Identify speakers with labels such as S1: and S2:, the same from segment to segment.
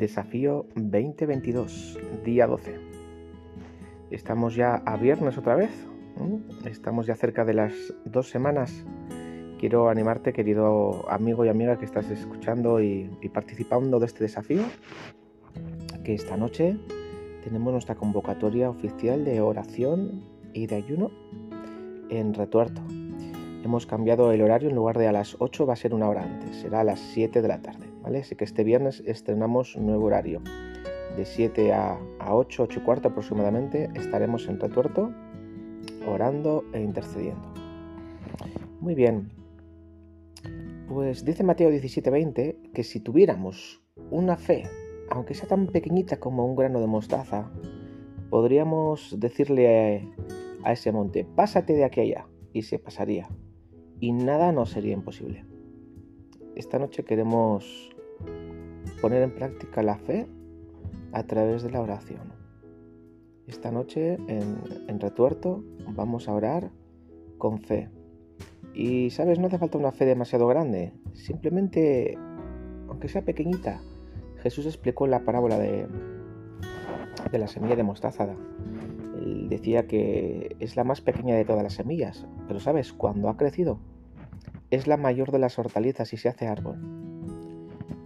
S1: Desafío 2022, día 12. Estamos ya a viernes otra vez. Estamos ya cerca de las dos semanas. Quiero animarte, querido amigo y amiga que estás escuchando y, participando de este desafío, que esta noche tenemos nuestra convocatoria oficial de oración y de ayuno en Retuerto. Hemos cambiado el horario, en lugar de a las 8 va a ser una hora antes, será a las 7 de la tarde. Así que este viernes estrenamos nuevo horario. De 7 a, 8, 8 y cuarto aproximadamente estaremos en Retuerto orando e intercediendo. Muy bien. Pues dice Mateo 17:20 que si tuviéramos una fe, aunque sea tan pequeñita como un grano de mostaza, podríamos decirle a ese monte, pásate de aquí allá, y se pasaría. Y nada nos sería imposible. Esta noche queremos poner en práctica la fe a través de la oración. Esta noche en, Retuerto vamos a orar con fe. Y sabes, no hace falta una fe demasiado grande, simplemente, aunque sea pequeñita, Jesús explicó la parábola de, la semilla de mostaza. Él decía que es la más pequeña de todas las semillas, pero sabes, cuando ha crecido, es la mayor de las hortalizas y se hace árbol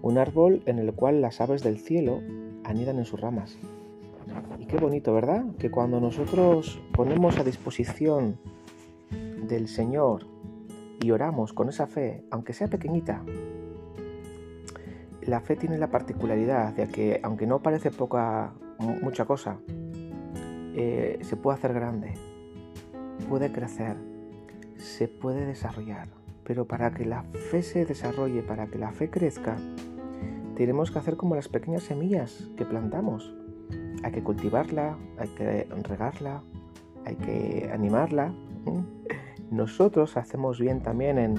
S1: un árbol en el cual las aves del cielo anidan en sus ramas. Y qué bonito, ¿verdad? Que cuando nosotros ponemos a disposición del Señor y oramos con esa fe, aunque sea pequeñita, la fe tiene la particularidad de que, aunque no parece poca, mucha cosa, eh, se puede hacer grande, puede crecer, se puede desarrollar. Pero para que la fe se desarrolle, para que la fe crezca, tenemos que hacer como las pequeñas semillas que plantamos. Hay que cultivarla, hay que regarla, hay que animarla. Nosotros hacemos bien también en,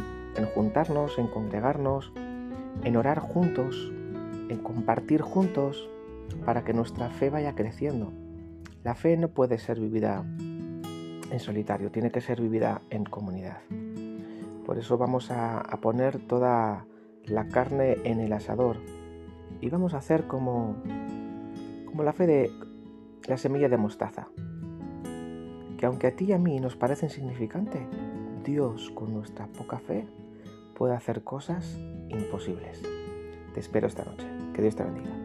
S1: juntarnos, en congregarnos, en orar juntos, en compartir juntos para que nuestra fe vaya creciendo. La fe no puede ser vivida en solitario, tiene que ser vivida en comunidad. Por eso vamos a, poner toda la carne en el asador, y vamos a hacer como, como la fe de la semilla de mostaza, que aunque a ti y a mí nos parece insignificante, Dios con nuestra poca fe puede hacer cosas imposibles. Te espero esta noche. Que Dios te bendiga.